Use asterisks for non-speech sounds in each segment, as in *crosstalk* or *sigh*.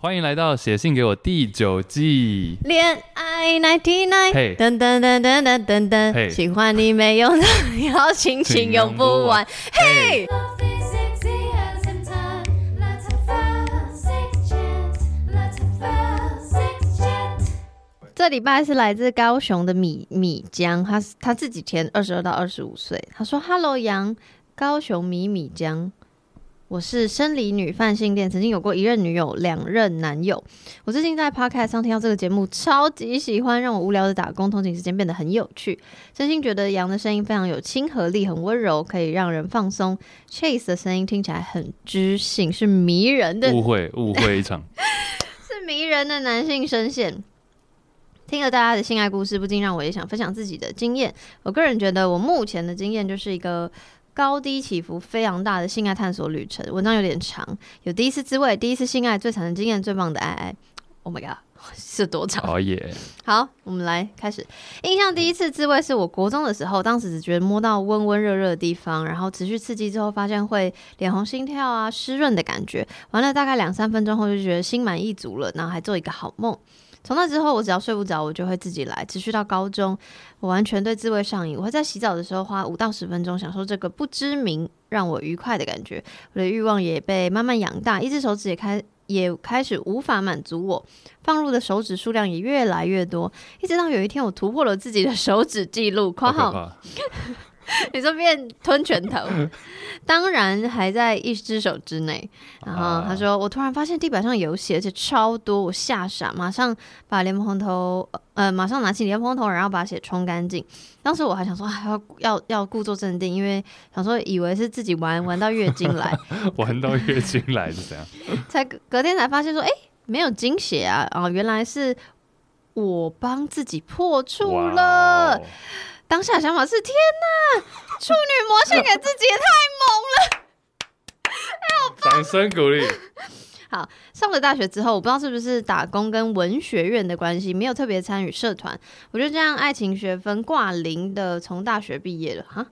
欢迎来到写信给我第九季。恋爱 ninety nine，嘿，噔噔噔噔噔噔喜欢你没用的邀请，请用不完，嘿。这礼拜是来自高雄的米米江，他他自己填二十二到二十五岁，他说：“Hello 杨，高雄米米江。”我是生理女泛性恋，曾经有过一任女友、两任男友。我最近在 Podcast 上听到这个节目，超级喜欢，让我无聊的打工通勤时间变得很有趣。真心觉得杨的声音非常有亲和力，很温柔，可以让人放松。Chase 的声音听起来很知性，是迷人的。误会，误会一场。*laughs* 是迷人的男性声线。听了大家的性爱故事，不禁让我也想分享自己的经验。我个人觉得，我目前的经验就是一个。高低起伏非常大的性爱探索旅程，文章有点长，有第一次滋味、第一次性爱、最惨的经验、最棒的爱爱。Oh my god，*laughs* 是多长？好耶！好，我们来开始。印象第一次滋味是我国中的时候，当时只觉得摸到温温热热的地方，然后持续刺激之后，发现会脸红、心跳啊、湿润的感觉。完了大概两三分钟后，就觉得心满意足了，然后还做一个好梦。从那之后，我只要睡不着，我就会自己来。持续到高中，我完全对自慰上瘾。我会在洗澡的时候花五到十分钟，享受这个不知名让我愉快的感觉。我的欲望也被慢慢养大，一只手指也开也开始无法满足我，放入的手指数量也越来越多。一直到有一天，我突破了自己的手指记录，括号。*laughs* *laughs* 你说变吞拳头，当然还在一只手之内。然后他说：“我突然发现地板上有血，而且超多，我吓傻，马上把莲蓬头，呃，马上拿起莲蓬头，然后把血冲干净。当时我还想说，要要要故作镇定，因为想说以为是自己玩玩到月经来，玩到月经来是怎样？才隔天才发现说，哎、没有经血啊！哦，原来是我帮自己破处了。”当下的想法是：天哪，处女膜献给自己也太猛了！哎，掌声鼓励。好，上了大学之后，我不知道是不是打工跟文学院的关系，没有特别参与社团。我就这样爱情学分挂零的从大学毕业了。哈？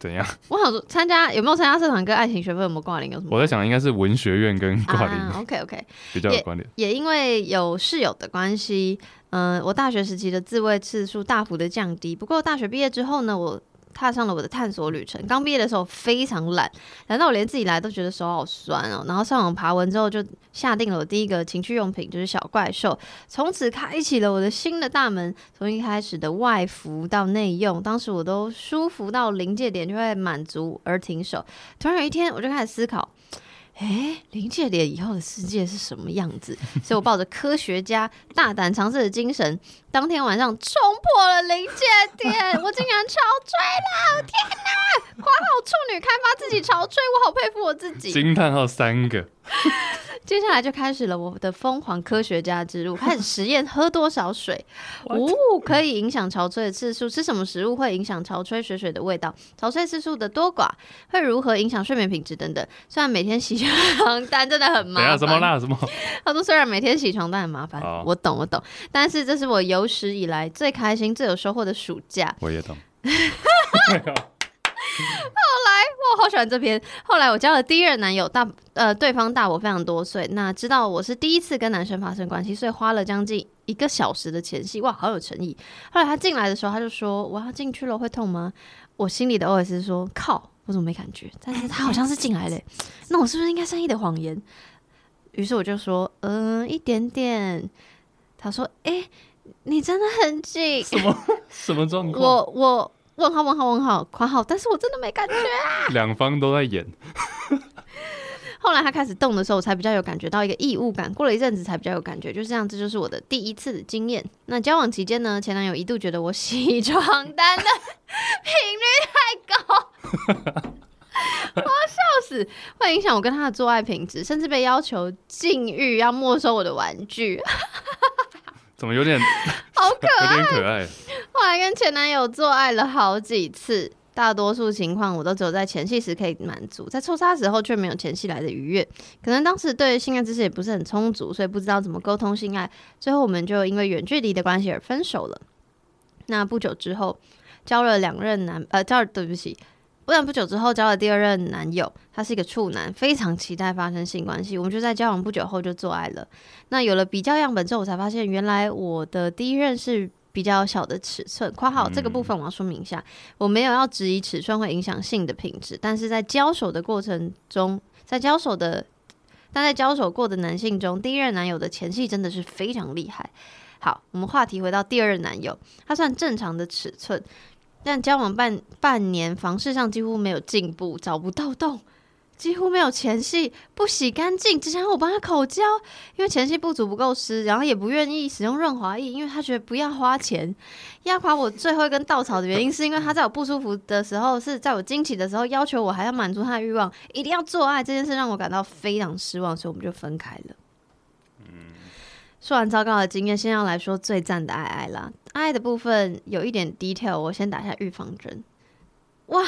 怎样？我想说，参加有没有参加社团跟爱情学分有没有挂零有什么？我在想，应该是文学院跟挂零。啊，OK OK，比较有关联。也因为有室友的关系。嗯，我大学时期的自慰次数大幅的降低。不过大学毕业之后呢，我踏上了我的探索旅程。刚毕业的时候非常懒，懒到我连自己来都觉得手好酸哦。然后上网爬文之后，就下定了我第一个情趣用品，就是小怪兽。从此开启了我的新的大门。从一开始的外服到内用，当时我都舒服到临界点就会满足而停手。突然有一天，我就开始思考。哎，临界点以后的世界是什么样子？*laughs* 所以我抱着科学家大胆尝试的精神，当天晚上冲破了临界点，我竟然潮吹了！天哪！括号处女开发自己潮吹，我好佩服我自己。惊叹号三个。*laughs* 接下来就开始了我的疯狂科学家之路，开始实验喝多少水，哦，可以影响潮吹的次数，吃什么食物会影响潮吹水水的味道，潮吹次数的多寡会如何影响睡眠品质等等。虽然每天洗床单真的很麻烦，什么啦什么？他说虽然每天洗床单很麻烦，我懂我懂，但是这是我有史以来最开心、最有收获的暑假。我也懂。后来我好喜欢这篇。后来我交了第一任男友，大呃对方大我非常多岁。那知道我是第一次跟男生发生关系，所以花了将近一个小时的前戏，哇，好有诚意。后来他进来的时候，他就说：“我要进去了，会痛吗？”我心里的 OS 是说：“靠，我怎么没感觉？”但是他好像是进来了，*laughs* 那我是不是应该善意的谎言？于是我就说：“嗯、呃，一点点。”他说：“哎、欸，你真的很紧。”什么什么状况？*laughs* 我我。问号问号问号括号，但是我真的没感觉啊。两方都在演。后来他开始动的时候，我才比较有感觉到一个异物感。过了一阵子才比较有感觉，就是这样，这就是我的第一次的经验。那交往期间呢，前男友一度觉得我洗床单的 *laughs* 频率太高，我要笑死，会影响我跟他的做爱品质，甚至被要求禁欲，要没收我的玩具。怎么有点 *laughs* 好可爱？有点可爱。后来跟前男友做爱了好几次，大多数情况我都只有在前戏时可以满足，在抽插时候却没有前戏来的愉悦。可能当时对性爱知识也不是很充足，所以不知道怎么沟通性爱。最后我们就因为远距离的关系而分手了。那不久之后，交了两任男，呃，交了对不起，不然不久之后交了第二任男友，他是一个处男，非常期待发生性关系。我们就在交往不久后就做爱了。那有了比较样本之后，我才发现原来我的第一任是比较小的尺寸。括号这个部分我要说明一下，我没有要质疑尺寸会影响性的品质，但是在交手的过程中，在交手的但在交手过的男性中，第一任男友的前戏真的是非常厉害。好，我们话题回到第二任男友，他算正常的尺寸。但交往半半年，房事上几乎没有进步，找不到洞，几乎没有前戏，不洗干净，只想让我帮他口交，因为前戏不足不够湿，然后也不愿意使用润滑液，因为他觉得不要花钱。压垮我最后一根稻草的原因，是因为他在我不舒服的时候，是在我惊奇的时候，要求我还要满足他的欲望，一定要做爱，这件事让我感到非常失望，所以我们就分开了。说完糟糕的经验，先要来说最赞的爱爱啦。爱的部分有一点 detail，我先打下预防针。哇，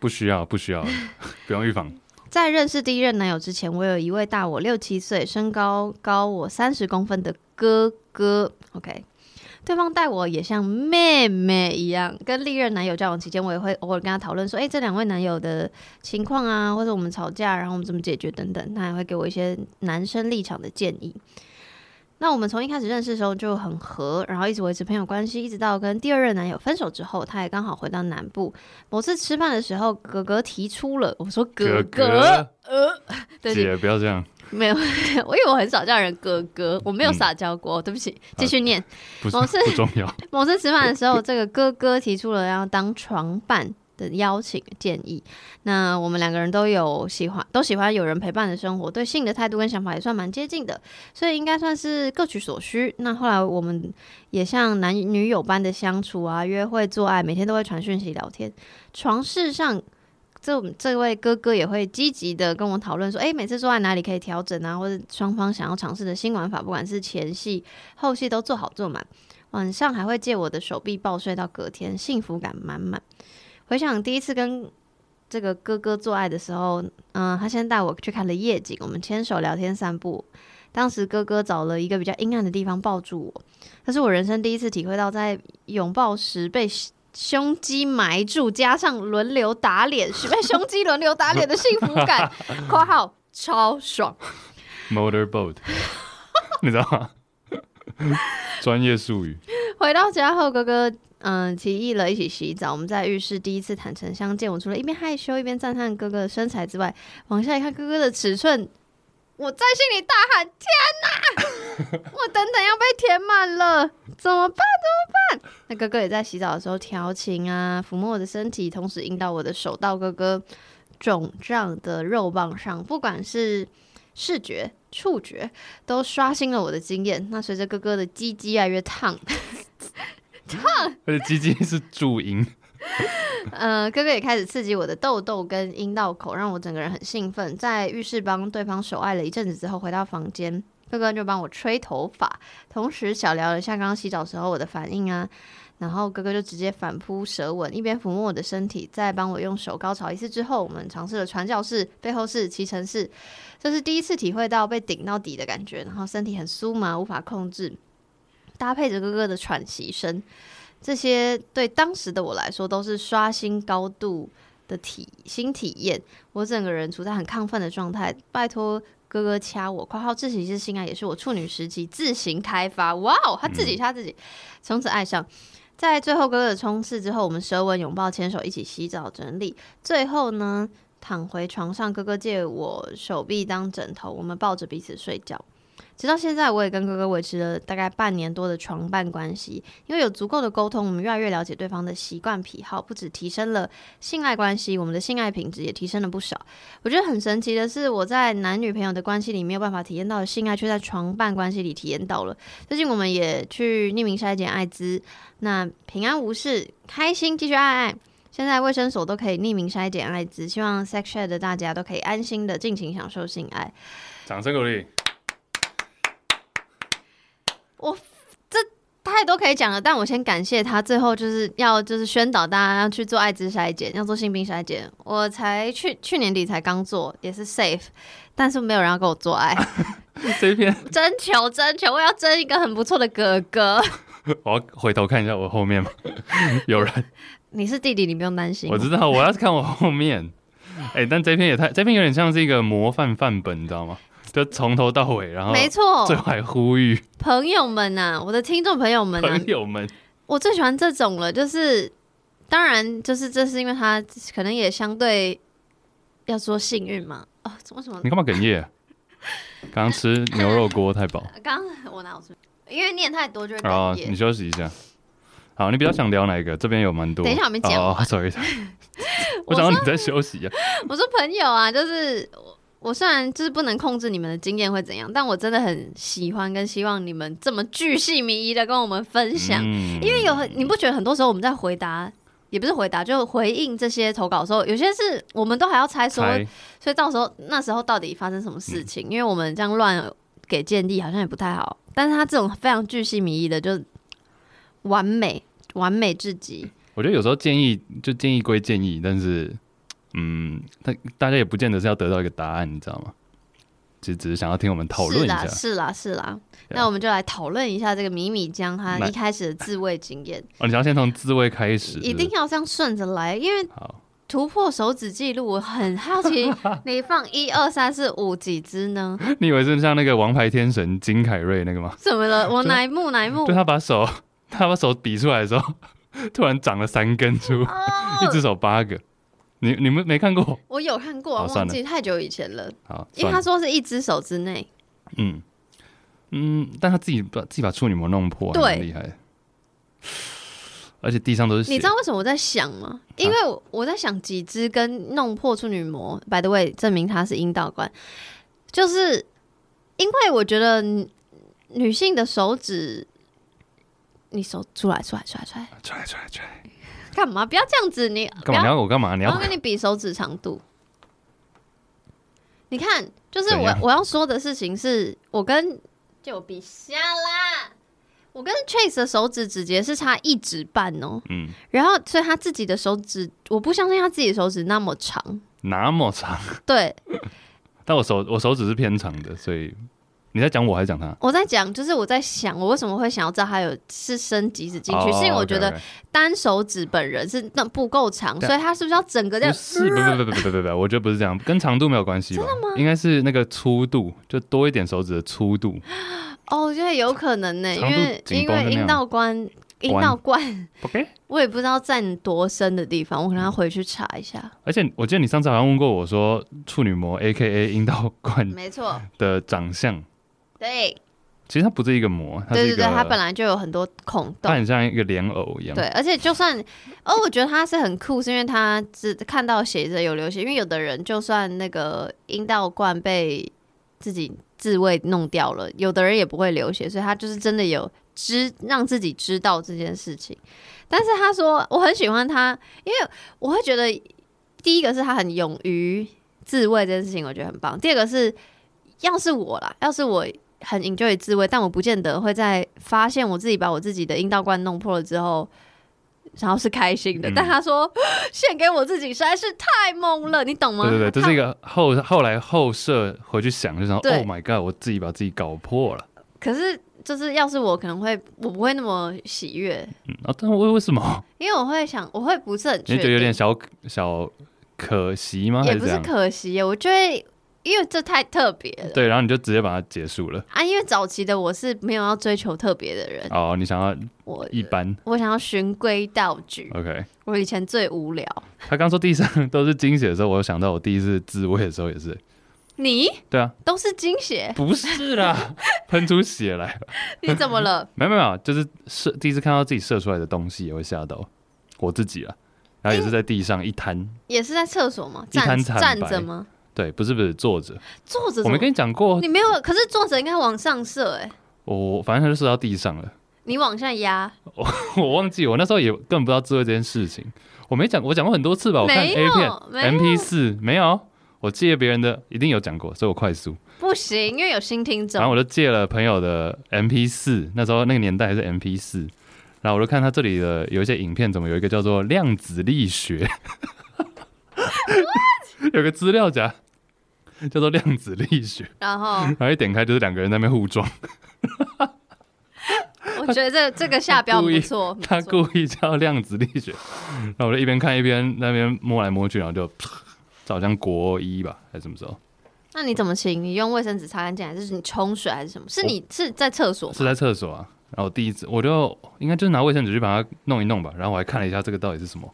不需要，不需要，*laughs* 不用预防。在认识第一任男友之前，我有一位大我六七岁、身高高我三十公分的哥哥。OK，对方待我也像妹妹一样。跟历任男友交往期间，我也会偶尔跟他讨论说：“诶、这两位男友的情况啊，或者我们吵架，然后我们怎么解决等等。”他还会给我一些男生立场的建议。那我们从一开始认识的时候就很合，然后一直维持朋友关系，一直到跟第二任男友分手之后，他也刚好回到南部。某次吃饭的时候，哥哥提出了，我说哥哥，哥哥呃，对姐不要这样，*laughs* 没有，我以为我很少叫人哥哥，我没有撒娇过，嗯、对不起，继续念。啊、某 *laughs* 次不重要，某次吃饭的时候，这个哥哥提出了要当床伴。的邀请建议，那我们两个人都有喜欢，都喜欢有人陪伴的生活，对性的态度跟想法也算蛮接近的，所以应该算是各取所需。那后来我们也像男女友般的相处啊，约会做爱，每天都会传讯息聊天。床事上，这这位哥哥也会积极的跟我讨论说，诶，每次做爱哪里可以调整啊，或者双方想要尝试的新玩法，不管是前戏、后戏都做好做满。晚上还会借我的手臂抱睡到隔天，幸福感满满。回想第一次跟这个哥哥做爱的时候，嗯，他先带我去看了夜景，我们牵手聊天散步。当时哥哥找了一个比较阴暗的地方抱住我，那是我人生第一次体会到在拥抱时被胸肌埋住，加上轮流打脸，是被胸肌轮流打脸的幸福感。括号超爽。Motorboat，你知道吗？*laughs* 专业术语。回到家后，哥哥。嗯，提议了一起洗澡。我们在浴室第一次坦诚相见。我除了一边害羞一边赞叹哥哥的身材之外，往下一看哥哥的尺寸，我在心里大喊：“天哪！*laughs* 我等等要被填满了，怎么办？怎么办？”那哥哥也在洗澡的时候调情啊，抚摸我的身体，同时引导我的手到哥哥肿胀的肉棒上。不管是视觉、触觉，都刷新了我的经验。那随着哥哥的鸡鸡越来越烫。*laughs* 而且鸡鸡是注音。呃，哥哥也开始刺激我的痘痘跟阴道口，让我整个人很兴奋。在浴室帮对方手爱了一阵子之后，回到房间，哥哥就帮我吹头发，同时小聊了一下刚刚洗澡时候我的反应啊。然后哥哥就直接反扑舌吻，一边抚摸我的身体，再帮我用手高潮一次之后，我们尝试了传教士、背后式、骑乘式，这是第一次体会到被顶到底的感觉，然后身体很酥麻，无法控制。搭配着哥哥的喘息声，这些对当时的我来说都是刷新高度的体新体验。我整个人处在很亢奋的状态，拜托哥哥掐我。括号自习室性爱也是我处女时期自行开发。哇哦，他自己掐自己，从此爱上。在最后哥哥的冲刺之后，我们舌吻、拥抱、牵手，一起洗澡、整理。最后呢，躺回床上，哥哥借我手臂当枕头，我们抱着彼此睡觉。直到现在，我也跟哥哥维持了大概半年多的床伴关系。因为有足够的沟通，我们越来越了解对方的习惯癖好，不只提升了性爱关系，我们的性爱品质也提升了不少。我觉得很神奇的是，我在男女朋友的关系里没有办法体验到的性爱，却在床伴关系里体验到了。最近我们也去匿名筛检艾滋，那平安无事，开心继续爱爱。现在卫生所都可以匿名筛检艾滋，希望 sex chat 的大家都可以安心的尽情享受性爱。掌声鼓励。我这太多可以讲了，但我先感谢他，最后就是要就是宣导大家要去做艾滋筛检，要做性病筛检。我才去去年底才刚做，也是 safe，但是没有人要跟我做爱。*laughs* 这一篇征求征求，我要争一个很不错的哥哥。*laughs* 我要回头看一下我后面吗？*laughs* 有人。你是弟弟，你不用担心。我知道，我要是看我后面。哎、欸，但这篇也太，这篇有点像是一个模范范本，你知道吗？就从头到尾，然后没错，最后还呼吁朋友们呐、啊，我的听众朋友们、啊，朋友们，我最喜欢这种了，就是当然，就是这是因为他可能也相对要说幸运嘛。哦，为什么？你干嘛哽咽？*laughs* 刚刚吃牛肉锅太饱。刚我哪有吃？因为念太多就会哽咽。你休息一下。好，你比较想聊哪一个？这边有蛮多。等一下我没讲。哦，sorry，*laughs* 我想让你在休息啊。我说朋友啊，就是我虽然就是不能控制你们的经验会怎样，但我真的很喜欢跟希望你们这么巨细靡遗的跟我们分享，嗯、因为有你不觉得很多时候我们在回答，也不是回答，就回应这些投稿的时候，有些是我们都还要猜说，猜所以到时候那时候到底发生什么事情？嗯、因为我们这样乱给建议好像也不太好，但是他这种非常巨细靡遗的就完美。完美至极。我觉得有时候建议就建议归建议，但是，嗯，大大家也不见得是要得到一个答案，你知道吗？其实只是想要听我们讨论一下。是啦，是啦，是啦。那我们就来讨论一下这个米米江他一开始的自慰经验。哦，你要先从自慰开始？一定要这样顺着来，因为突破手指记录，我很好奇，*laughs* 你放一二三四五几只呢？你以为是像那个王牌天神金凯瑞那个吗？怎么了？*laughs* 我哪一幕哪一幕？就他把手。*laughs* 他把手比出来的时候，突然长了三根出，哦、一只手八个。你你们没看过？我有看过，忘记太久以前了。好，因为他说是一只手之内。嗯嗯，但他自己把自己把处女膜弄破，对，很厉害。而且地上都是血。你知道为什么我在想吗？因为我在想几只跟弄破处女膜。啊、By the way，证明他是阴道冠，就是因为我觉得女性的手指。你手出来，出来，出来，出来，出来，出来，出来，干嘛？不要这样子！你干嘛？你要我干嘛？你要我跟你比手指长度？你看，就是我我要说的事情是，我跟就比下啦。我跟 Chase 的手指指节是差一指半哦。嗯。然后，所以他自己的手指，我不相信他自己的手指那么长，那么长。对。*laughs* 但我手我手指是偏长的，所以。你在讲我还是讲他？我在讲，就是我在想，我为什么会想要知道他有是伸几指进去？Oh, 是因为我觉得单手指本人是那不够长.所以他是不是要整个这样？是，不不不不不不不，我觉得不是这样，跟长度没有关系吧？真的吗？应该是那个粗度，就多一点手指的粗度。哦，我觉得有可能呢、欸，因为因为阴道关阴道冠，OK，我也不知道在多深的地方，我可能要回去查一下。而且我记得你上次好像问过我说，处女膜 （A.K.A. 阴道冠）没错的长相。对，其实它不是一个膜，它是一个，对对对，它本来就有很多孔洞，它很像一个莲藕一样。对，而且就算，哦，我觉得它是很酷，是因为它只看到写着有流血，因为有的人就算那个阴道冠被自己自慰弄掉了，有的人也不会流血，所以他就是真的有知让自己知道这件事情。但是他说我很喜欢他，因为我会觉得第一个是他很勇于自慰这件事情，我觉得很棒。第二个是要是我啦，要是我。很 enjoy 自慰，但我不见得会在发现我自己把我自己的阴道罐弄破了之后，然后是开心的。嗯、但他说献给我自己实在是太猛了，你懂吗？对对对，这是一个后后来后设回去想，就想对 Oh my God，我自己把自己搞破了。可是就是要是我可能会，我不会那么喜悦。嗯啊，但为为什么？*laughs* 因为我会想，我会不是很觉得有点小小可惜吗？也不是可惜，我觉得。因为这太特别了，对，然后你就直接把它结束了啊！因为早期的我是没有要追求特别的人哦，你想要我一般，我，我想要循规蹈矩。OK，我以前最无聊。他刚说地上都是精血的时候，我想到我第一次自慰的时候也是。你？对啊，都是精血？不是啦，*laughs* 喷出血来了。你怎么了？没有没有，就是射第一次看到自己射出来的东西也会吓到我自己啊。然后也是在地上一滩，也是在厕所吗？站站着吗？对，不是不是作者，作者。我没跟你讲过，你没有。可是作者应该往上射哎。我反正他就射到地上了。你往下压。我 *laughs* 我忘记，我那时候也根本不知道智慧这件事情。我没讲，我讲过很多次吧？我看 A 片，MP 四没有。我借别人的，一定有讲过，所以我快速。不行，因为有新听众。然后我就借了朋友的 MP 四，那时候那个年代还是 MP 四。然后我就看他这里的有一些影片，怎么有一个叫做量子力学。*laughs* *laughs* 有个资料夹叫做量子力学，然后，然后一点开就是两个人在那边互撞，*laughs* 我觉得这这个下标不错。他故意叫量子力学，然后我就一边看一边那边摸来摸去，然后就，就好像国一吧，还是什么时候？那你怎么清？你用卫生纸擦干净，还是你冲水，还是什么？是你是在厕所？是在厕所啊。然后第一次我就应该就是拿卫生纸去把它弄一弄吧。然后我还看了一下这个到底是什么。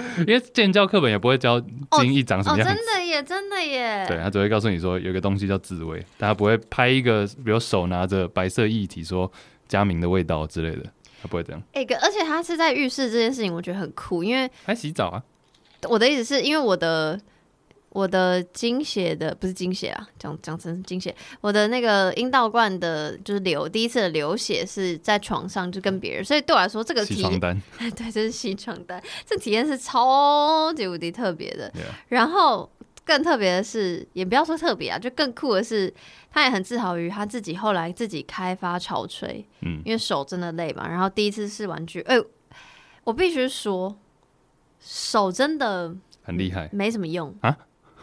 *laughs* 因为建教课本也不会教精益长什么样子，哦哦，真的耶，真的耶。对，他只会告诉你说有个东西叫自慰，但他不会拍一个，比如手拿着白色液体说加明的味道之类的，他不会这样。哎、欸，而且他是在浴室这件事情，我觉得很酷，因为还洗澡啊。我的意思是因为我的。我的经血的不是经血啊，讲讲成经血。我的那个阴道罐的，就是流第一次的流血是在床上，就跟别人，所以对我来说这个体验，*laughs* 对，这是洗床单，这体验是超级无敌特别的。然后更特别的是，也不要说特别啊，就更酷的是，他也很自豪于他自己后来自己开发潮吹，嗯，因为手真的累嘛。然后第一次试玩具，哎、欸，我必须说，手真的很厉害，没什么用啊。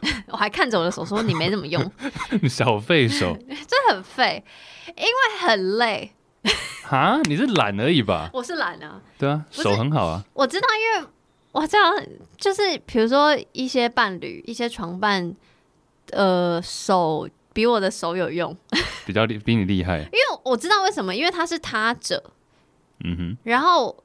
*laughs* 我还看着我的手说：“你没怎么用，*laughs* 小废手，*laughs* 这很废，因为很累。哈，你是懒而已吧？我是懒啊，对啊，手很好啊。我知道，因为我知道就是，比如说一些伴侣、一些床伴，呃，手比我的手有用，比较厉，比你厉害。因为我知道为什么，因为他是他者，嗯哼，然后。”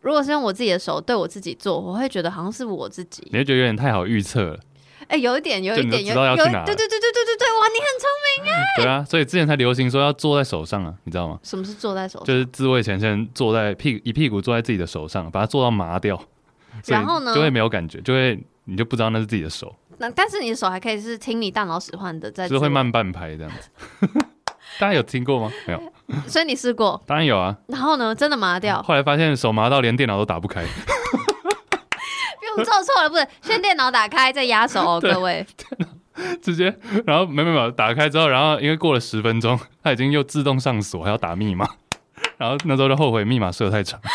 如果是用我自己的手对我自己做，我会觉得好像是我自己，你会觉得有点太好预测了。哎、欸，有一点，有一点，有，有，对对对对对对对，哇，你很聪明哎。*laughs* 对啊，所以之前才流行说要坐在手上啊，你知道吗？什么是坐在手上？就是自慰前先坐在屁一屁股坐在自己的手上，把它做到麻掉，*laughs* 然后呢，就会没有感觉，就会你就不知道那是自己的手。那但是你的手还可以是听你大脑使唤的，在就是会慢半拍这样子。*laughs* 大家有听过吗？没有。所以你试过？当然有啊。然后呢？真的麻掉。后来发现手麻到连电脑都打不开。做错了，不是？先电脑打开再压手哦，*laughs* 各位。直接，然后没没没，打开之后，然后因为过了十分钟，它已经又自动上锁，还要打密码。*laughs* 然后那时候就后悔密码设太长。*laughs*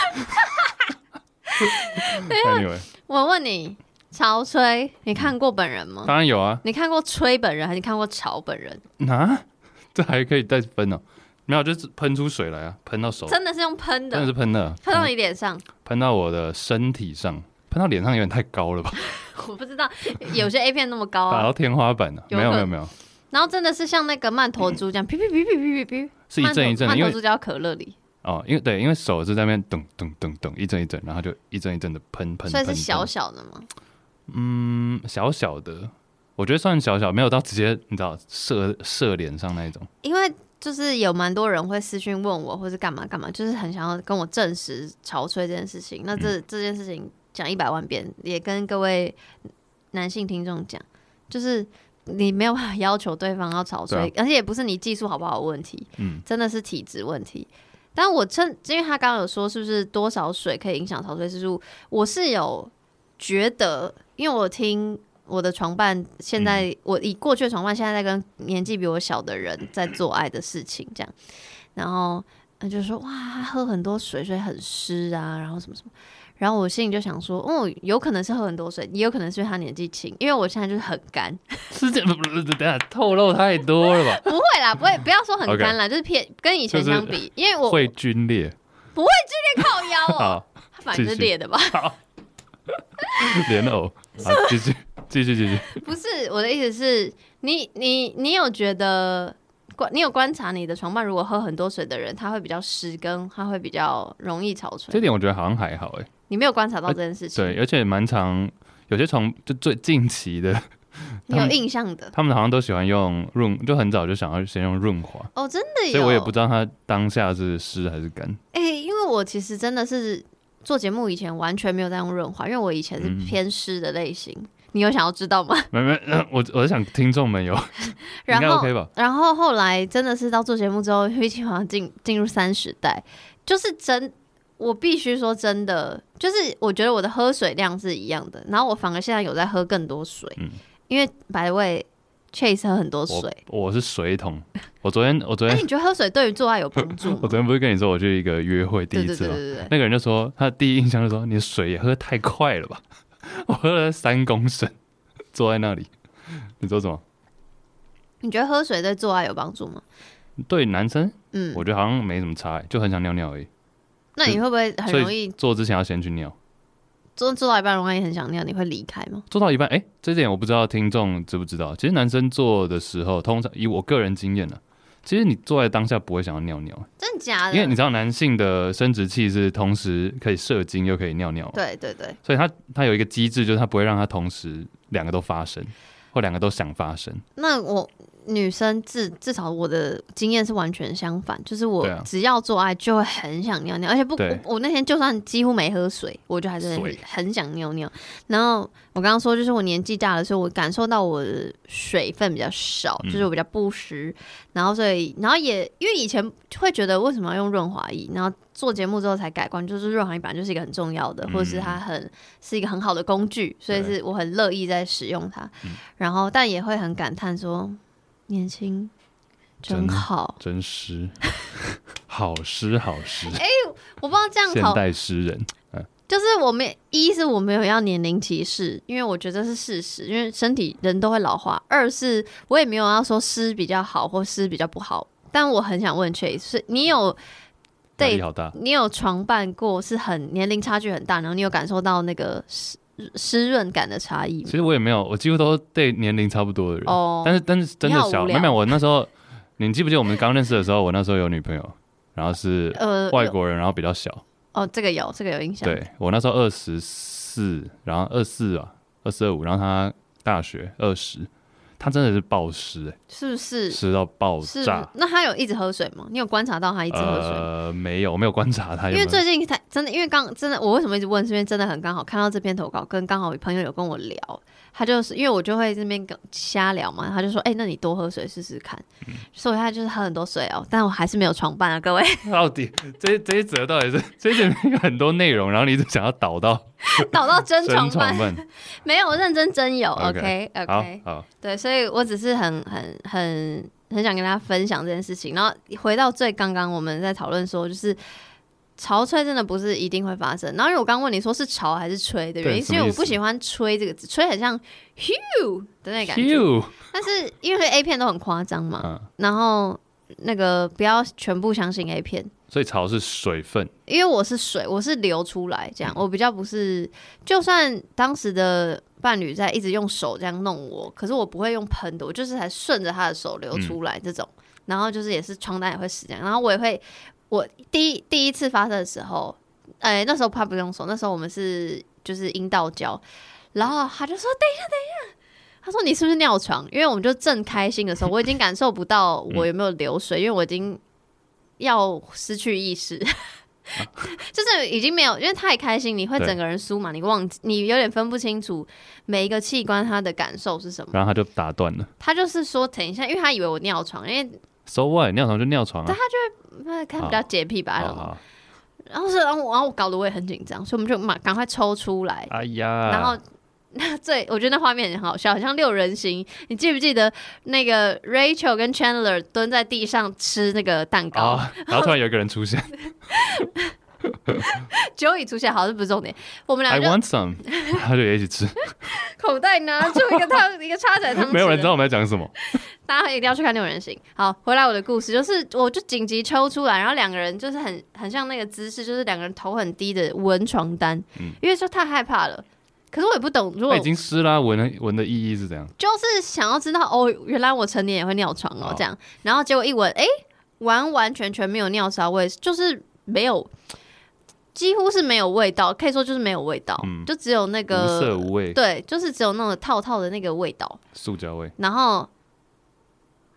Anyway，我问你，潮吹，你看过本人吗？当然有啊。你看过吹本人，还是看过潮本人？啊？这还可以再分哦。没有，就是喷出水来啊，喷到手，真的是用喷的，真的是喷的，喷到你脸上，喷到我的身体上，喷到脸上有点太高了吧？*laughs* 我不知道，有些 A 片那么高啊，打到天花板了，没有没有没有。然后真的是像那个曼陀珠这样，*clears throat* 哔哔哔哔哔哔哔，是一阵一阵的，因为曼陀珠叫可乐里。哦，因为对，因为手是在那边咚咚咚咚一阵一阵，然后就一阵一阵的喷喷。所以是小小的吗？嗯，小小的，我觉得算小小，没有到直接你知道射射脸上那一种，因为。就是有蛮多人会私讯问我，或是干嘛干嘛，就是很想要跟我证实潮吹这件事情。那这、嗯、这件事情讲一百万遍，也跟各位男性听众讲，就是你没有办法要求对方要潮吹，啊、而且也不是你技术好不好的问题，嗯，真的是体质问题。但我趁，因为他刚刚有说是不是多少水可以影响潮吹次数，我是有觉得，因为我听。我的床伴现在，嗯、我以过去的床伴现在在跟年纪比我小的人在做爱的事情，这样，然后他就说哇，他喝很多水，水很湿啊，然后什么什么，然后我心里就想说，哦，有可能是喝很多水，也有可能是因为他年纪轻，因为我现在就是很干。*laughs* 是这等下透露太多了吧？不会啦，不会，不要说很干啦，okay, 就是偏跟以前相比，因为我会龟裂，不会龟裂靠腰哦、喔，反正是裂的吧？好，*laughs* 莲藕，好，继续。继续继续，*laughs* 不是我的意思是你你你有觉得观你有观察你的床伴如果喝很多水的人，他会比较湿，跟他会比较容易潮吹。这点我觉得好像还好哎，你没有观察到这件事情。对，而且蛮常，有些从就最近期的，*laughs* 你有印象的，他们好像都喜欢用润，就很早就想要先用润滑。哦，真的有，所以我也不知道他当下是湿还是干。哎、欸，因为我其实真的是做节目以前完全没有在用润滑，因为我以前是偏湿的类型。嗯你有想要知道吗？没没，我我是想听众们有，*laughs* 然后 OK 吧？然后后来真的是到做节目之后，一起好像进进入三十代，就是真，我必须说真的，就是我觉得我的喝水量是一样的，然后我反而现在有在喝更多水，嗯、因为 the way Chase 喝很多水，我，我是水桶。我昨天我昨天，哎，你觉得喝水对于做爱有帮助？*laughs* 我昨天不是跟你说我去一个约会第一次吗？那个人就说他第一印象就说你的水也喝太快了吧。*laughs* 我喝了三公升，坐在那里。你说什么？你觉得喝水对做爱有帮助吗？对男生，嗯，我觉得好像没什么差、欸，就很想尿尿而已。那你会不会很容易做之前要先去尿？做做到一半，容易很想尿，你会离开吗？做到一半，哎、欸，这点我不知道听众知不知道。其实男生做的时候，通常以我个人经验呢，其实你坐在当下不会想要尿尿。真的假的？因为你知道男性的生殖器是同时可以射精又可以尿尿。对对对。所以他他有一个机制，就是他不会让他同时两个都发生，或两个都想发生。那我。女生至至少我的经验是完全相反，就是我只要做爱就会很想尿尿，而且不我，我那天就算几乎没喝水，我就还是很想尿尿。然后我刚刚说，就是我年纪大了，所以我感受到我的水分比较少，就是我比较不湿。然后所以，然后也因为以前会觉得为什么要用润滑液，然后做节目之后才改观，就是润滑液本来就是一个很重要的，或者是它很是一个很好的工具，所以是我很乐意在使用它。然后但也会很感叹说。年轻真好，真湿，*laughs* 好诗好诗。哎、欸，我不知道这样。现代诗人，嗯，就是我们一是我没有要年龄歧视，因为我觉得这是事实，因为身体人都会老化。二是我也没有要说诗比较好或诗比较不好，但我很想问 Chase，是你有对，你有床伴过是很年龄差距很大，然后你有感受到那个湿湿润感的差异，其实我也没有，我几乎都对年龄差不多的人。哦，但是但是真的小，没有我那时候，你记不记得我们刚认识的时候，我那时候有女朋友，然后是呃外国人，然后比较小。哦，这个有，这个有印象。对，我那时候二十四，然后二四啊，二四二五，然后他大学二十。他真的是暴湿哎，是不是湿到爆炸？那他有一直喝水吗？你有观察到他一直喝水？呃，没有，我没有观察他有有。因为最近他真的，因为刚真的，我为什么一直问？是因为真的很刚好看到这篇投稿，跟刚好有朋友有跟我聊。他就是因为我就会这边瞎聊嘛，他就说：“哎、欸，那你多喝水试试看。嗯”所以他就是喝很多水哦，但我还是没有床伴啊，各位。到底这这一则到底是这里面有很多内容，然后你一直想要导到 *laughs* 导到真床伴，*laughs* 没有认真真有。OK OK，, okay 好，好，对，所以我只是很很很很想跟大家分享这件事情。然后回到最刚刚我们在讨论说，就是。潮吹真的不是一定会发生。然后因为我刚问你说是潮还是吹的原因，是因为我不喜欢“吹”这个字，吹很像 “hue” 的那感觉。但是因为 A 片都很夸张嘛、嗯，然后那个不要全部相信 A 片。所以潮是水分，因为我是水，我是流出来这样，我比较不是。就算当时的伴侣在一直用手这样弄我，可是我不会用喷的，我就是还顺着他的手流出来这种。然后就是也是床单也会湿这样，然后我也会。我第一第一次发生的时候，哎、那时候怕不用手，那时候我们是就是阴道交，然后他就说等一下等一下，他说你是不是尿床？因为我们就正开心的时候，我已经感受不到我有没有流水，因为我已经要失去意识，*laughs* 就是已经没有，因为太开心，你会整个人酥嘛，你忘记你有点分不清楚每一个器官它的感受是什么，然后他就打断了，他就是说等一下，因为他以为我尿床，因为 so what 尿床就尿床啊，但他就。那看比较洁癖吧，然后是，然后我，然后我搞得我也很紧张，所以我们就马赶快抽出来。哎呀，然后那最我觉得那画面很好笑，好像六人行。你记不记得那个 Rachel 跟 Chandler 蹲在地上吃那个蛋糕，哦、然后突然有一个人出现。*laughs* Joey 出现，好这不是重点。我们俩就 I want some，他就也一起吃。*laughs* 口袋拿出一个汤，一个叉仔汤。没有人知道我们在讲什么。大家一定要去看六人行。好，回来我的故事就是，我就紧急抽出来，然后两个人就是很很像那个姿势，就是两个人头很低的闻床单，嗯，因为说太害怕了。可是我也不懂，如果已经湿啦，闻闻的意义是怎样？就是想要知道哦，原来我成年也会尿床哦，这样。然后结果一闻，哎、欸，完完全全没有尿骚味，就是没有。几乎是没有味道，可以说就是没有味道，嗯、就只有那个无色无味，对，就是只有那种套套的那个味道，塑胶味。然后，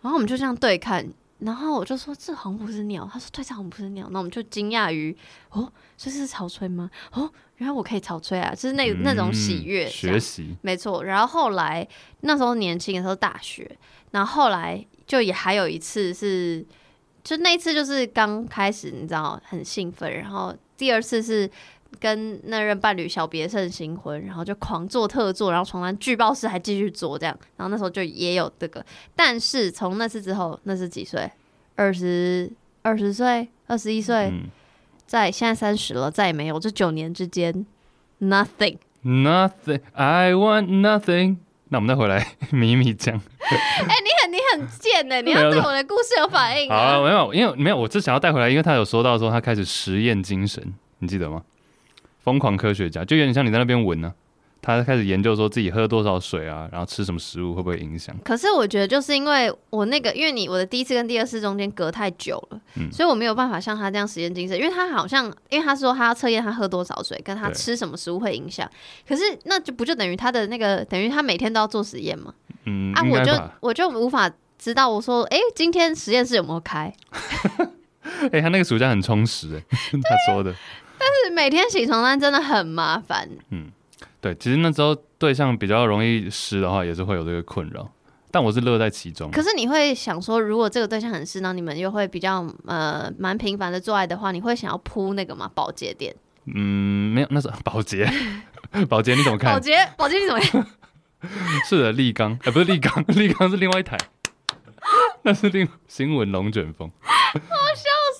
然后我们就这样对看，然后我就说这好像不是鸟，他说对，这好像不是鸟。那我们就惊讶于哦，这是潮吹吗？哦，原来我可以潮吹啊，就是那、嗯、那种喜悦，学习没错。然后后来那时候年轻的时候大学，然后后来就也还有一次是，就那一次就是刚开始，你知道很兴奋，然后。第二次是跟那任伴侣小别胜新婚，然后就狂做特做，然后床单剧爆式还继续做这样，然后那时候就也有这个，但是从那次之后，那是几岁？二十二十岁，二十一岁，在现在三十了，再也没有这九年之间，nothing，nothing，I want nothing。那我们再回来，*laughs* 米米讲。哎、欸，你很你很贱呢，你要对我的故事有反应。好，没有，因为没有，我只想要带回来，因为他有说到说他开始实验精神，你记得吗？疯狂科学家就有点像你在那边闻呢。他开始研究说自己喝多少水啊，然后吃什么食物会不会影响？可是我觉得就是因为我那个，因为你我的第一次跟第二次中间隔太久了，嗯，所以我没有办法像他这样实验精神。因为他好像，因为他说他要测验他喝多少水，跟他吃什么食物会影响。可是那就不就等于他的那个等于他每天都要做实验吗？嗯，啊，我就我就无法知道。我说，哎、欸，今天实验室有没有开？哎、欸，他那个暑假很充实，哎，*laughs* 他说的。但是每天洗床单真的很麻烦，嗯。对，其实那时候对象比较容易湿的话，也是会有这个困扰。但我是乐在其中。可是你会想说，如果这个对象很湿，那你们又会比较呃蛮频繁的做爱的话，你会想要铺那个吗？保洁垫？嗯，没有，那是保洁。*laughs* 保洁你怎么看？保洁，保洁你怎么看？*laughs* 是的，立刚，哎、欸，不是立刚，*laughs* 立刚是另外一台。那是另新闻龙卷风。好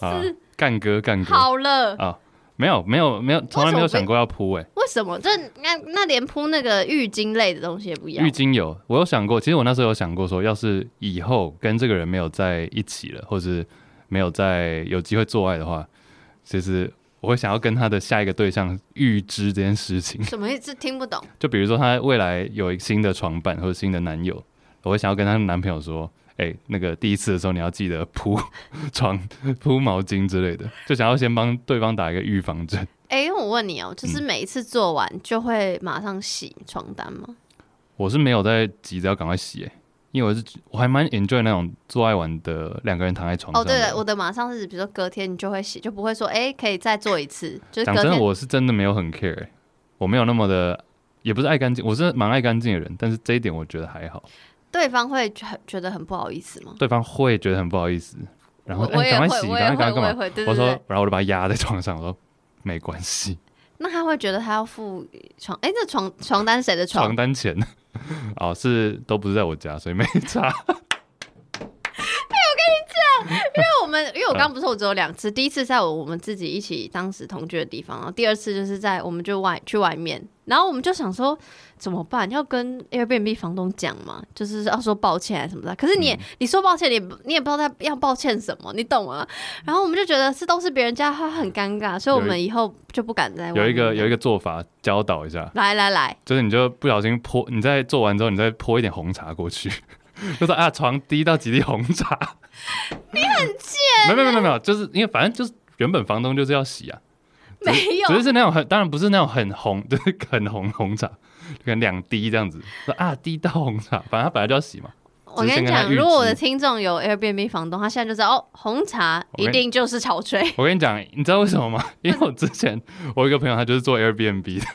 笑死！干哥，干哥，好了啊。没有没有没有，从来没有想过要铺哎、欸。为什么？这那那连铺那个浴巾类的东西也不一样。浴巾有，我有想过。其实我那时候有想过，说要是以后跟这个人没有在一起了，或是没有在有机会做爱的话，其实我会想要跟他的下一个对象预知这件事情。什么意思？听不懂。就比如说他未来有一个新的床伴或者新的男友，我会想要跟他的男朋友说。哎、欸，那个第一次的时候，你要记得铺 *laughs* 床、铺毛巾之类的，就想要先帮对方打一个预防针。哎、欸，我问你哦、喔，就是每一次做完就会马上洗床单吗？嗯、我是没有在急着要赶快洗、欸，哎，因为我是我还蛮 enjoy 那种做爱完的两个人躺在床上。哦，对了，我的马上是比如说隔天你就会洗，就不会说哎、欸、可以再做一次。讲、就是、真的，我是真的没有很 care，、欸、我没有那么的，也不是爱干净，我是蛮爱干净的人，但是这一点我觉得还好。对方会很觉得很不好意思吗？对方会觉得很不好意思，然后哎，赶、欸、快洗，赶快赶快干嘛？我说，然后我就把他压在床上，我说没关系。那他会觉得他要付床？哎，这床床单谁的床？床单钱？*laughs* 哦，是都不是在我家，所以没差。因为我们，因为我刚刚不是我只有两次，第一次在我我们自己一起当时同居的地方，然后第二次就是在我们就外去外面，然后我们就想说怎么办？要跟 Airbnb 房东讲嘛，就是要说抱歉还什么的。可是你也、嗯、你说抱歉，你你也不知道他要抱歉什么，你懂吗？然后我们就觉得是都是别人家，他很尴尬，所以我们以后就不敢再有一个有一个做法教导一下，来来来，就是你就不小心泼，你在做完之后，你再泼一点红茶过去。*laughs* 就说啊，床滴到几滴红茶，*laughs* 你很贱。没有没有没有没有，就是因为反正就是原本房东就是要洗啊，没有，只是那种很当然不是那种很红，就是很红红茶，可能两滴这样子。说啊，滴到红茶，反正他本来就要洗嘛。我跟你讲，如果我的听众有 Airbnb 房东，他现在就知道哦，红茶一定就是潮吹。我跟你讲，你知道为什么吗？因为我之前我有一个朋友，他就是做 Airbnb 的。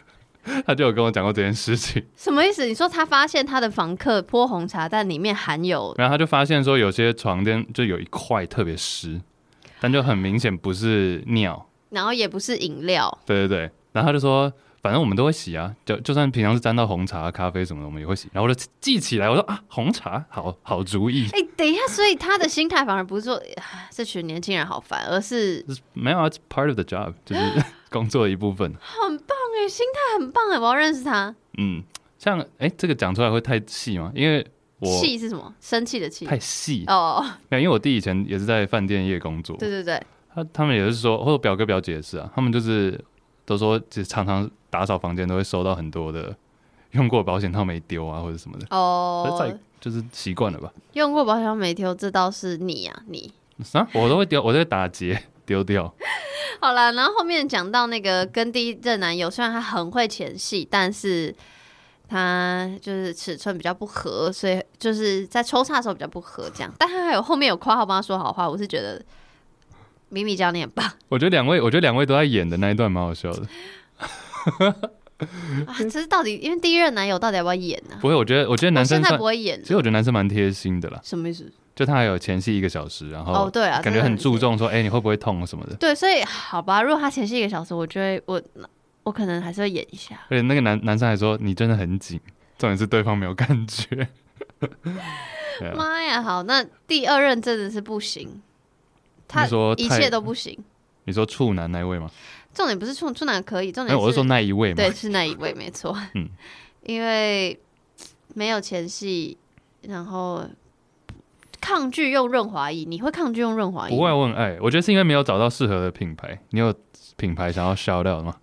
他就有跟我讲过这件事情，什么意思？你说他发现他的房客泼红茶，但里面含有，然后他就发现说有些床垫就有一块特别湿，但就很明显不是尿，然后也不是饮料，对对对，然后他就说。反正我们都会洗啊，就就算平常是沾到红茶、咖啡什么的，我们也会洗。然后我就记起来，我说啊，红茶，好好主意。哎、欸，等一下，所以他的心态反而不是说这群年轻人好烦，而是没有啊，it's part of the job，就是 *laughs* 工作的一部分。很棒哎，心态很棒哎，我要认识他。嗯，像哎、欸，这个讲出来会太细吗？因为我气是什么？生气的气。太细哦。没有，因为我弟以前也是在饭店业工作。对对对。他他们也是说，或者表哥表姐也是啊，他们就是都说，就常常。打扫房间都会收到很多的用过保险套没丢啊，或者什么的哦，在就是习惯了吧。用过保险套没丢，这倒是你呀、啊，你啊，我都会丢，我都会打结丢掉。*laughs* 好了，然后后面讲到那个跟第一任男友，虽然他很会前戏，但是他就是尺寸比较不合，所以就是在抽插的时候比较不合这样。但他还有后面有括号帮他说好话，我是觉得米米教练很棒。我觉得两位，我觉得两位都在演的那一段蛮好笑的。*laughs* 啊，这是到底，因为第一任男友到底要不要演呢、啊？不会，我觉得，我觉得男生现在不会演。其实我觉得男生蛮贴心的啦。什么意思？就他还有前戏一个小时，然后哦，对啊，感觉很注重说，哎、欸，你会不会痛什么的？对，所以好吧，如果他前戏一个小时，我觉得我我可能还是会演一下。而且那个男男生还说，你真的很紧，重点是对方没有感觉。*laughs* 妈呀，好，那第二任真的是不行，他说一切都不行。你说处男那位吗？重点不是处处男可以，重点是、欸、我是说那一位嘛，对，是那一位，没错。嗯，因为没有前戏，然后抗拒用润滑液，你会抗拒用润滑液？不会，我很爱。我觉得是因为没有找到适合的品牌。你有品牌想要 shout out 吗？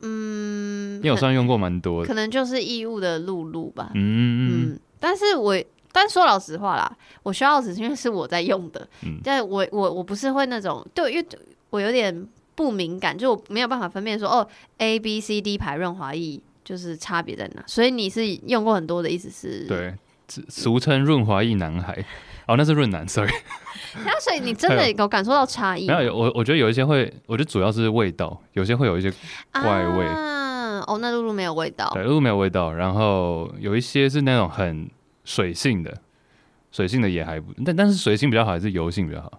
嗯，因为我算用过蛮多的，可能就是义务的露露吧。嗯嗯嗯。但是我但说老实话啦，我 shout out 是因为是我在用的。嗯。但我我我不是会那种，对，因为我有点不敏感，就我没有办法分辨说哦，A B C D 牌润滑液就是差别在哪。所以你是用过很多的意思是？对，俗称润滑液男孩。哦，那是润男，sorry。那所以你真的有感受到差异？没有，我我觉得有一些会，我觉得主要是味道，有些会有一些怪味。啊，哦，那露露没有味道。对，露露没有味道。然后有一些是那种很水性的，水性的也还不，但但是水性比较好还是油性比较好？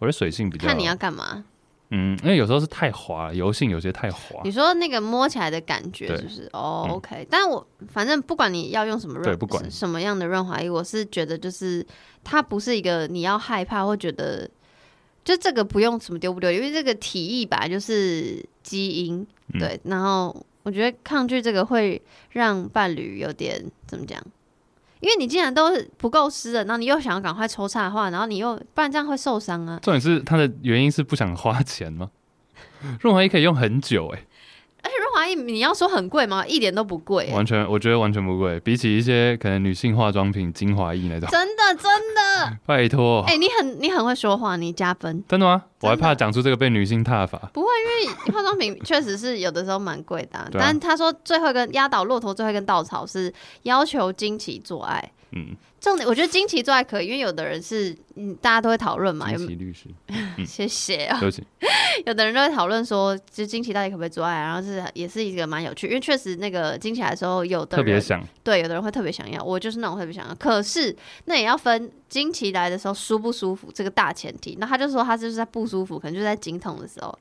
我觉得水性比较好。看你要干嘛？嗯，因为有时候是太滑，油性有些太滑。你说那个摸起来的感觉是不是？哦、oh，OK、嗯。但我反正不管你要用什么润，对，不管什么样的润滑液，我是觉得就是它不是一个你要害怕或觉得，就这个不用什么丢不丢，因为这个体液本来就是基因，对。嗯、然后我觉得抗拒这个会让伴侣有点怎么讲？因为你既然都不够湿了，然后你又想要赶快抽插的话，然后你又不然这样会受伤啊。重点是它的原因是不想花钱吗？润滑液可以用很久哎、而且润滑液你要说很贵吗？一点都不贵、欸，完全我觉得完全不贵，比起一些可能女性化妆品精华液那种，真的真的，*laughs* 拜托，哎、欸，你很你很会说话，你加分，真的吗？我还怕讲出这个被女性踏伐，不会，因为化妆品确实是有的时候蛮贵的、啊，但他说最后一根压倒骆驼最后一根稻草是要求经期做爱，嗯。重点，我觉得惊奇做还可以，因为有的人是，嗯，大家都会讨论嘛。惊奇律师，*laughs* 嗯、谢谢啊。对不起。*laughs* 有的人都会讨论说，其实经期到底可不可以做爱，然后是也是一个蛮有趣，因为确实那个惊奇来的时候，有的人特别想，对，有的人会特别想要。我就是那种特别想要，可是那也要分惊奇来的时候舒不舒服这个大前提。那他就说他就是在不舒服，可能就是在经痛的时候，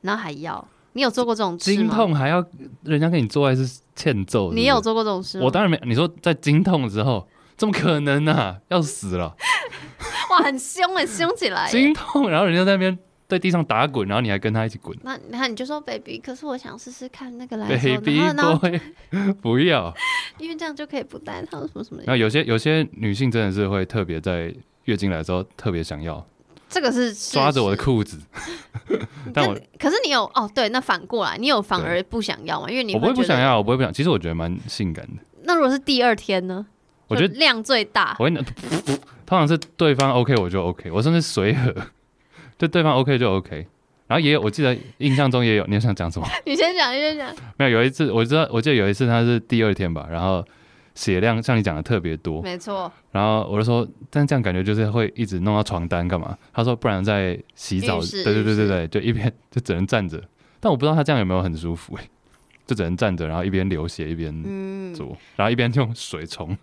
然后还要。你有做过这种事吗？经痛还要人家跟你做爱是欠揍是不是？你有做过这种事吗？我当然没。你说在经痛之后。怎么可能呢、啊？*laughs* 要死了！*laughs* 哇，很凶很凶起来，心痛，然后人家在那边在地上打滚，然后你还跟他一起滚。那那你就说 baby，可是我想试试看那个来 baby boy，*laughs* 不要，因为这样就可以不带套什么什么的。然后有些有些女性真的是会特别在月经来的时候特别想要，这个是抓着我的裤子。但我可是你有哦，对，那反过来你有反而不想要吗？因为你我不会不想要，我不会不想。其实我觉得蛮性感的。那如果是第二天呢？我觉得量最大。我跟你讲，通常是对方 OK 我就 OK，我甚至随和，就对方 OK 就 OK。然后也有，我记得印象中也有，你想讲什么？*laughs* 你先讲，你先讲。没有，有一次我知道，我记得有一次他是第二天吧，然后血量像你讲的特别多，没错。然后我就说，但这样感觉就是会一直弄到床单干嘛？他说不然在洗澡，对对对对对，就一边 *laughs* 就只能站着。但我不知道他这样有没有很舒服哎，就只能站着，然后一边流血一边做，然后一边用水冲。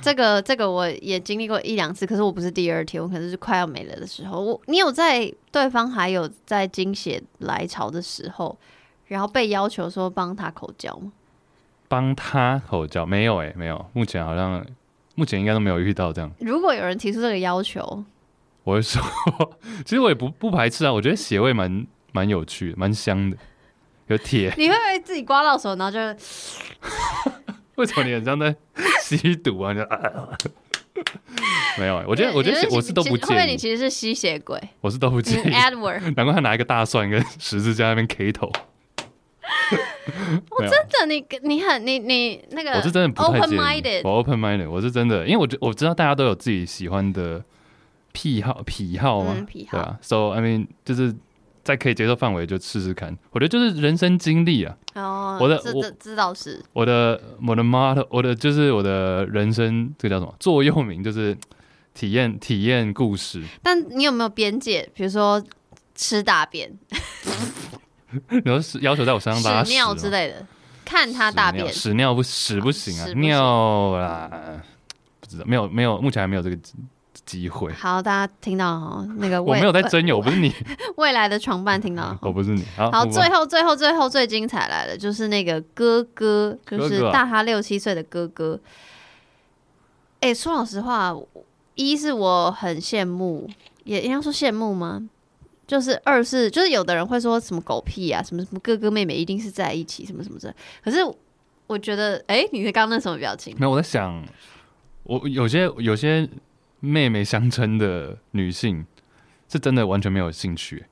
这个这个我也经历过一两次，可是我不是第二天，我可能是快要没了的时候。我你有在对方还有在经血来潮的时候，然后被要求说帮他口交吗？帮他口交没有哎、欸，没有，目前好像目前应该都没有遇到这样。如果有人提出这个要求，我会说，*laughs* 其实我也不不排斥啊，我觉得血味蛮蛮有趣的，蛮香的，有铁。你会不会自己刮到手，然后就？为什么你很像在吸毒啊？你啊 *laughs* 没有、欸，我觉得，我觉得我是都不介意。因为你其实是吸血鬼，我是都不介意。*laughs* Edward，难怪他拿一个大蒜跟十字架在那边 K 头。我真的，你你很你你那个，我是真的不太介意。我 open minded，我是真的，因为我觉我知道大家都有自己喜欢的癖好癖好嘛，癖好对啊。So I mean，就是。在可以接受范围就试试看，我觉得就是人生经历啊。哦，我的我知道是我的我的 motto，我的就是我的人生这个叫什么座右铭，就是体验体验故事。但你有没有边界？比如说吃大便，*laughs* 你说是要求在我身上拉屎尿之类的，看他大便屎尿不屎不行啊，尿啦，不知道没有没有，目前还没有这个。机会好，大家听到哈，那个我没有在征友，*laughs* 我不是你 *laughs* 未来的床伴听到，*laughs* 我不是你。好，好，最后最后最后最精彩来了，就是那个哥哥，就是大他六七岁的哥哥。哎、欸，说老实话，一是我很羡慕，也应该说羡慕吗？就是二是就是有的人会说什么狗屁啊，什么什么哥哥妹妹一定是在一起，什么什么的。可是我觉得，哎、欸，你是刚刚那什么表情？没有，我在想，我有些有些。妹妹相称的女性，是真的完全没有兴趣。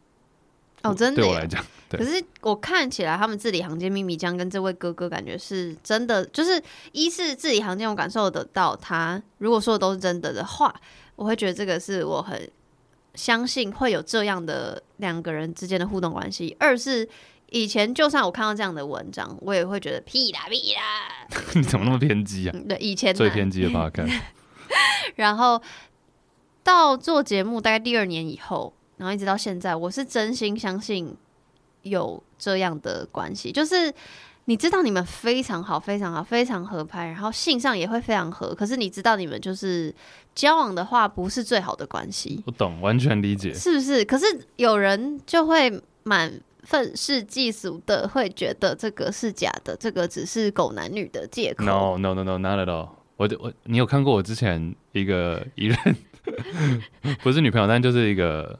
哦，真的，对我来讲，对。可是我看起来，他们字里行间秘密将跟这位哥哥感觉是真的，就是一是字里行间，我感受得到他如果说的都是真的的话，我会觉得这个是我很相信会有这样的两个人之间的互动关系。二是以前就算我看到这样的文章，我也会觉得屁啦屁啦，*laughs* 你怎么那么偏激啊？嗯、*laughs* 对，以前最偏激的 podcast。*laughs* 然后到做节目大概第二年以后。然后一直到现在，我是真心相信有这样的关系，就是你知道你们非常好，非常好，非常合拍，然后性上也会非常合。可是你知道你们就是交往的话，不是最好的关系。我懂，完全理解，是不是？可是有人就会满愤世嫉俗的，会觉得这个是假的，这个只是狗男女的借口。No，No，No，No，Not at all。我我你有看过我之前一个一任 *laughs* 不是女朋友，但就是一个。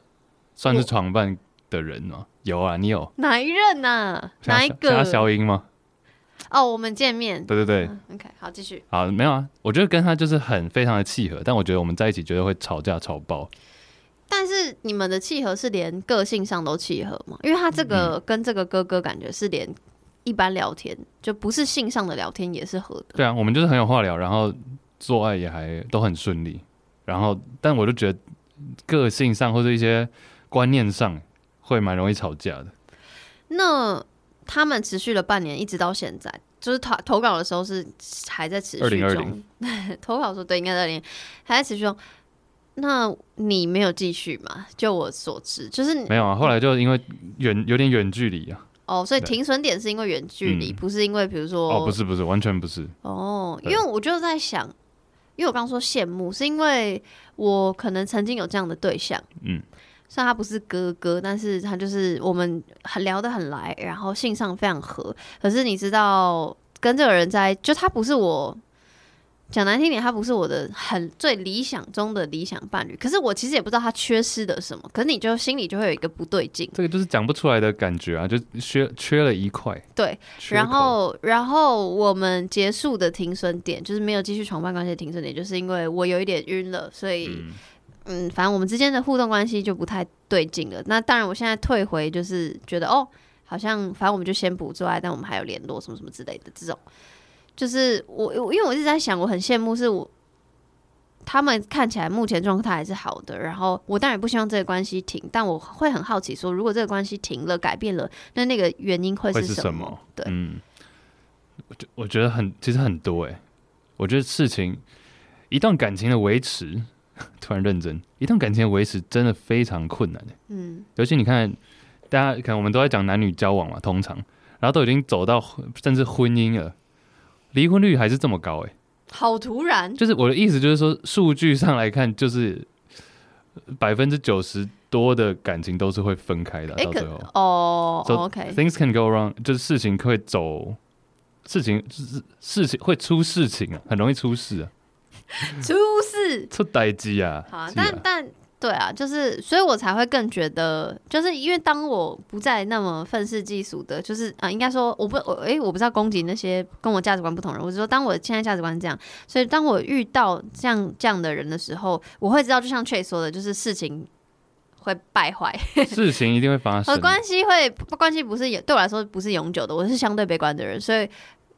算是床伴的人吗？有啊，你有哪一任啊？哪一个？加消音吗？哦，我们见面。对对对。嗯、OK，好，继续。好，没有啊。我觉得跟他就是很非常的契合，但我觉得我们在一起绝对会吵架吵爆。但是你们的契合是连个性上都契合吗？因为他这个跟这个哥哥感觉是连一般聊天、嗯、就不是性上的聊天也是合的。对啊，我们就是很有话聊，然后做爱也还都很顺利。然后，但我就觉得个性上或者一些。观念上会蛮容易吵架的。那他们持续了半年，一直到现在，就是投投稿的时候是还在持续中。二零二零 *laughs* 投稿说对，应该在二零还在持续中。那你没有继续吗？就我所知，就是没有啊。后来就因为远有点远距离啊。哦，所以停损点是因为远距离，嗯，不是因为比如说哦，不是不是，完全不是。哦，因为我就在想，因为我刚刚说羡慕，是因为我可能曾经有这样的对象，嗯。虽然他不是哥哥，但是他就是我们很聊得很来，然后性上非常合。可是你知道，跟这个人在，就他不是我讲难听点，他不是我的很最理想中的理想伴侣。可是我其实也不知道他缺失的什么，可是你就心里就会有一个不对劲。这个就是讲不出来的感觉啊，就缺缺了一块。对，然后然后我们结束的停损点，就是没有继续床伴关系的停损点，就是因为我有一点晕了，所以。嗯嗯，反正我们之间的互动关系就不太对劲了。那当然，我现在退回就是觉得哦，好像反正我们就先不做爱，但我们还有联络什么什么之类的这种。就是我我因为我一直在想，我很羡慕是我他们看起来目前状态还是好的。然后我当然不希望这个关系停，但我会很好奇说，如果这个关系停了、改变了，那那个原因会是什么？对，嗯，我觉我觉得很其实很多哎、欸。我觉得事情一段感情的维持。*laughs* 突然认真，一段感情的维持真的非常困难。嗯，尤其你看，大家可能我们都在讲男女交往嘛，通常，然后都已经走到甚至婚姻了，离婚率还是这么高，哎，好突然。就是我的意思，就是说数据上来看，就是百分之九十多的感情都是会分开的，到最后哦。So, OK，things can go wrong，就是事情会走，事情就是事情会出事情啊，很容易出事啊。*laughs* 出事出代机啊！好啊，但但对啊，就是，所以我才会更觉得，就是因为当我不再那么愤世嫉俗的，就是啊，应该说我不我诶、欸，我不知道攻击那些跟我价值观不同人，我是说，当我现在价值观这样，所以当我遇到像这样的人的时候，我会知道，就像 Chase 说的，就是事情会败坏，*laughs* 事情一定会发生，和关系会关系不是对我来说不是永久的，我是相对悲观的人，所以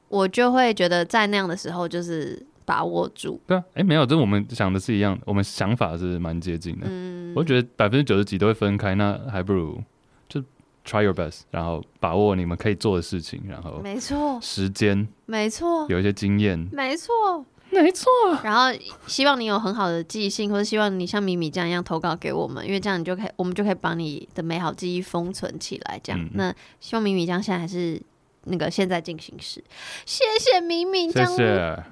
我就会觉得在那样的时候就是。把握住，对啊，哎、欸，没有，这我们想的是一样的，我们想法是蛮接近的。嗯，我觉得百分之九十几都会分开，那还不如就 try your best，然后把握你们可以做的事情，然后没错，时间没错，有一些经验没错，没错，然后希望你有很好的记性，或者希望你像米米这样一样投稿给我们，因为这样你就可以，我们就可以把你的美好记忆封存起来。这样，嗯、那希望米米这样现在还是。那个现在进行时，谢谢米米，谢谢。